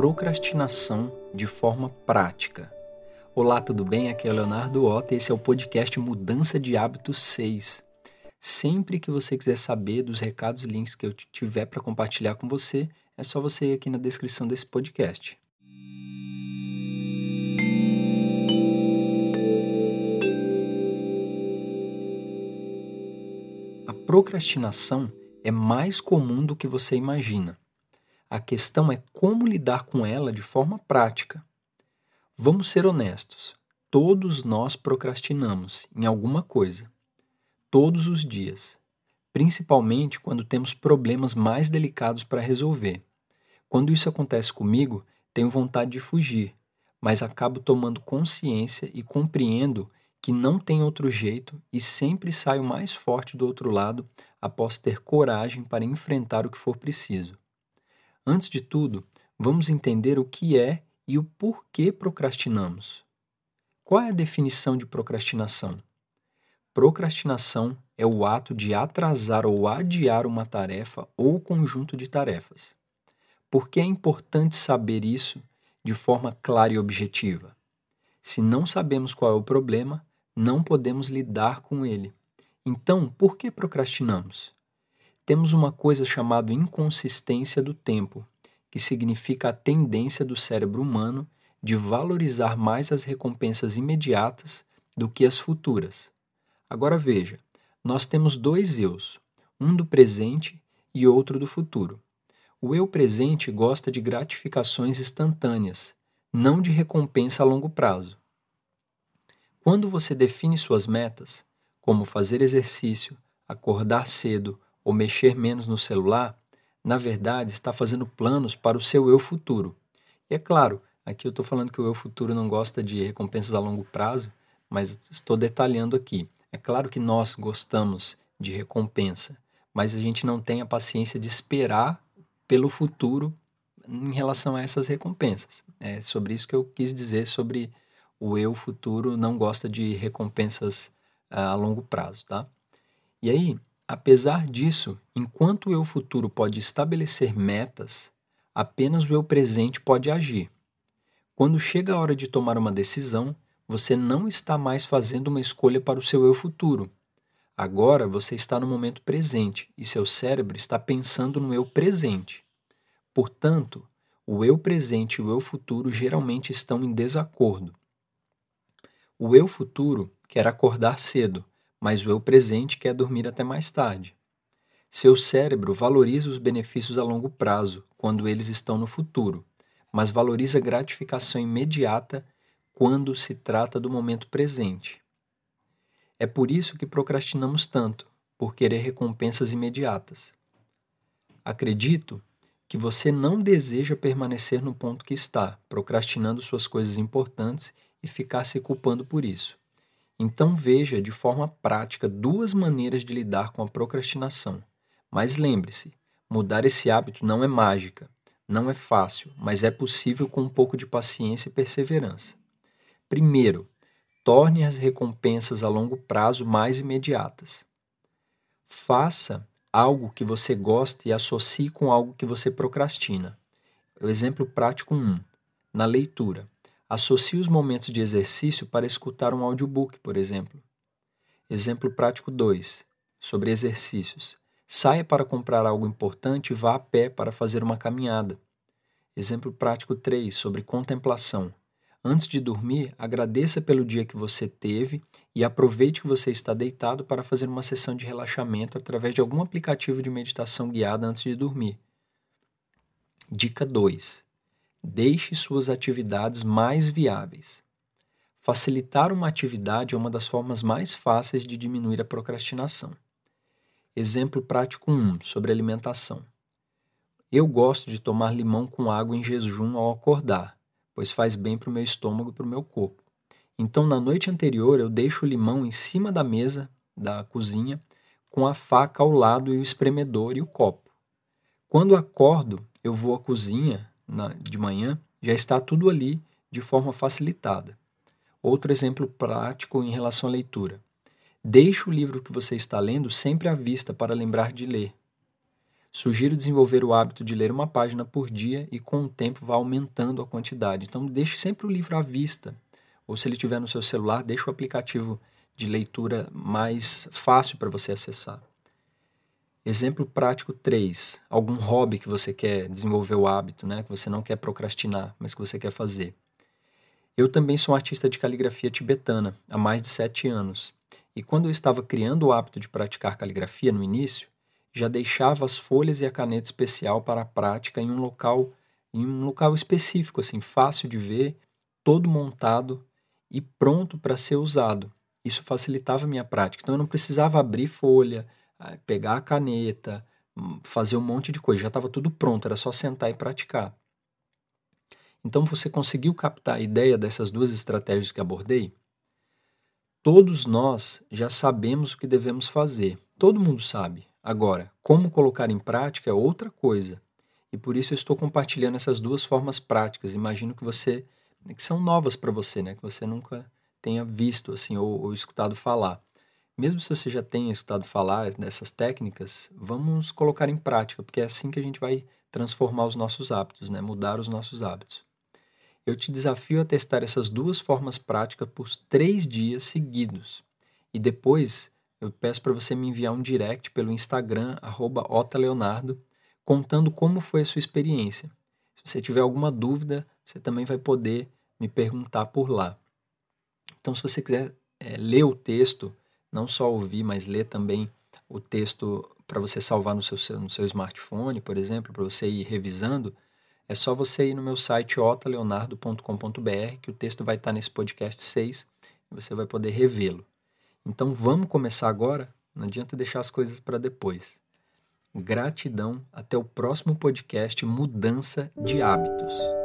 procrastinação de forma prática. Olá, tudo bem? Aqui é o Leonardo Ota e esse é o podcast Mudança de Hábitos 6. Sempre que você quiser saber dos recados e links que eu tiver para compartilhar com você, é só você ir aqui na descrição desse podcast. A procrastinação é mais comum do que você imagina. A questão é como lidar com ela de forma prática. Vamos ser honestos. Todos nós procrastinamos em alguma coisa. Todos os dias. Principalmente quando temos problemas mais delicados para resolver. Quando isso acontece comigo, tenho vontade de fugir, mas acabo tomando consciência e compreendo que não tem outro jeito e sempre saio mais forte do outro lado após ter coragem para enfrentar o que for preciso. Antes de tudo, vamos entender o que é e o porquê procrastinamos. Qual é a definição de procrastinação? Procrastinação é o ato de atrasar ou adiar uma tarefa ou conjunto de tarefas. Por que é importante saber isso de forma clara e objetiva? Se não sabemos qual é o problema, não podemos lidar com ele. Então, por que procrastinamos? Temos uma coisa chamada inconsistência do tempo, que significa a tendência do cérebro humano de valorizar mais as recompensas imediatas do que as futuras. Agora veja, nós temos dois eus, um do presente e outro do futuro. O eu presente gosta de gratificações instantâneas, não de recompensa a longo prazo. Quando você define suas metas, como fazer exercício, acordar cedo ou mexer menos no celular, na verdade está fazendo planos para o seu eu futuro. E é claro, aqui eu estou falando que o eu futuro não gosta de recompensas a longo prazo, mas estou detalhando aqui. É claro que nós gostamos de recompensa, mas a gente não tem a paciência de esperar pelo futuro em relação a essas recompensas. É sobre isso que eu quis dizer sobre o eu futuro não gosta de recompensas uh, a longo prazo, tá? E aí, Apesar disso, enquanto o eu futuro pode estabelecer metas, apenas o eu presente pode agir. Quando chega a hora de tomar uma decisão, você não está mais fazendo uma escolha para o seu eu futuro. Agora você está no momento presente e seu cérebro está pensando no eu presente. Portanto, o eu presente e o eu futuro geralmente estão em desacordo. O eu futuro quer acordar cedo, mas o eu presente quer dormir até mais tarde. Seu cérebro valoriza os benefícios a longo prazo, quando eles estão no futuro, mas valoriza gratificação imediata quando se trata do momento presente. É por isso que procrastinamos tanto, por querer recompensas imediatas. Acredito que você não deseja permanecer no ponto que está, procrastinando suas coisas importantes e ficar se culpando por isso. Então veja de forma prática duas maneiras de lidar com a procrastinação. Mas lembre-se, mudar esse hábito não é mágica, não é fácil, mas é possível com um pouco de paciência e perseverança. Primeiro, torne as recompensas a longo prazo mais imediatas. Faça algo que você gosta e associe com algo que você procrastina. O exemplo prático 1. Na leitura. Associe os momentos de exercício para escutar um audiobook, por exemplo. Exemplo prático 2. Sobre exercícios. Saia para comprar algo importante e vá a pé para fazer uma caminhada. Exemplo prático 3. Sobre contemplação. Antes de dormir, agradeça pelo dia que você teve e aproveite que você está deitado para fazer uma sessão de relaxamento através de algum aplicativo de meditação guiada antes de dormir. Dica 2. Deixe suas atividades mais viáveis. Facilitar uma atividade é uma das formas mais fáceis de diminuir a procrastinação. Exemplo prático 1 sobre alimentação. Eu gosto de tomar limão com água em jejum ao acordar, pois faz bem para o meu estômago e para o meu corpo. Então, na noite anterior, eu deixo o limão em cima da mesa da cozinha, com a faca ao lado e o espremedor e o copo. Quando acordo, eu vou à cozinha na, de manhã, já está tudo ali de forma facilitada. Outro exemplo prático em relação à leitura. Deixe o livro que você está lendo sempre à vista para lembrar de ler. Sugiro desenvolver o hábito de ler uma página por dia e com o tempo vá aumentando a quantidade. Então deixe sempre o livro à vista. Ou se ele estiver no seu celular, deixe o aplicativo de leitura mais fácil para você acessar. Exemplo prático 3. Algum hobby que você quer desenvolver o hábito, né? que você não quer procrastinar, mas que você quer fazer. Eu também sou um artista de caligrafia tibetana há mais de sete anos. E quando eu estava criando o hábito de praticar caligrafia no início, já deixava as folhas e a caneta especial para a prática em um local em um local específico, assim, fácil de ver, todo montado e pronto para ser usado. Isso facilitava a minha prática. Então eu não precisava abrir folha, pegar a caneta, hum, fazer um monte de coisa, já estava tudo pronto, era só sentar e praticar. Então você conseguiu captar a ideia dessas duas estratégias que abordei? Todos nós já sabemos o que devemos fazer. Todo mundo sabe. Agora, como colocar em prática é outra coisa. E por isso eu estou compartilhando essas duas formas práticas. Imagino que você que são novas para você, né? Que você nunca tenha visto assim ou, ou escutado falar. Mesmo se você já tenha escutado falar dessas técnicas, vamos colocar em prática, porque é assim que a gente vai transformar os nossos hábitos, né? Mudar os nossos hábitos eu te desafio a testar essas duas formas práticas por três dias seguidos. E depois eu peço para você me enviar um direct pelo Instagram, otaleonardo, contando como foi a sua experiência. Se você tiver alguma dúvida, você também vai poder me perguntar por lá. Então, se você quiser é, ler o texto, não só ouvir, mas ler também o texto para você salvar no seu, no seu smartphone, por exemplo, para você ir revisando, é só você ir no meu site otaleonardo.com.br que o texto vai estar nesse podcast 6 e você vai poder revê-lo. Então vamos começar agora? Não adianta deixar as coisas para depois. Gratidão, até o próximo podcast Mudança de Hábitos.